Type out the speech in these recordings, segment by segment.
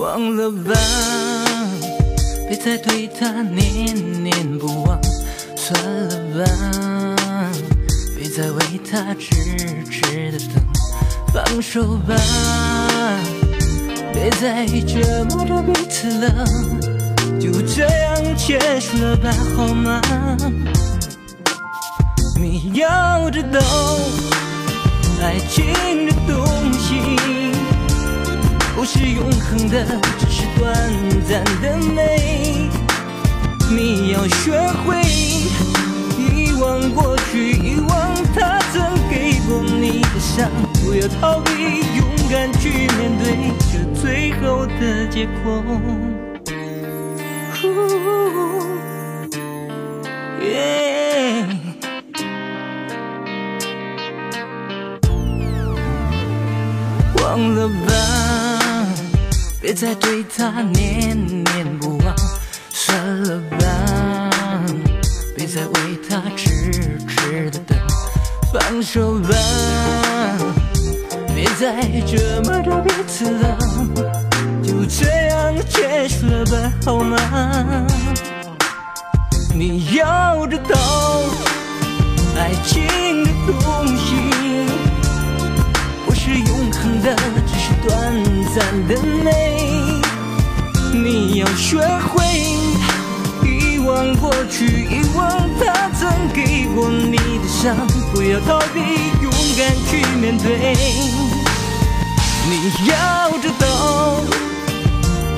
忘了吧，别再对他念念不忘。算了吧，别再为他痴痴的等。放手吧，别再折磨着彼此了。就这样结束了吧，好吗？你要知道，爱情的毒是永恒的，只是短暂的美。你要学会遗忘过去，遗忘他曾给过你的伤，不要逃避，勇敢去面对这最后的结果。忘了吧，别再对他念念不忘。算了吧，别再为他痴痴的等。放手吧，别再折磨着彼此了。就这样结束了吧，好吗？你要知道，爱情的东西不是永恒的，只是短暂的美。你要学会遗忘过去，遗忘他曾给过你的伤，不要逃避，勇敢去面对。你要知道，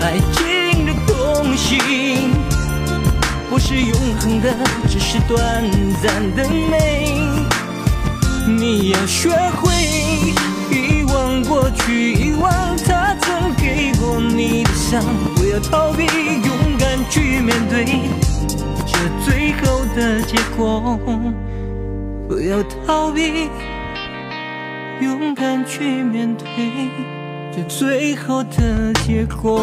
爱情这东西不是永恒的，只是短暂的美。你要学会遗忘过去，遗忘他曾给过你的伤。不要逃避，勇敢去面对这最后的结果。不要逃避，勇敢去面对这最后的结果。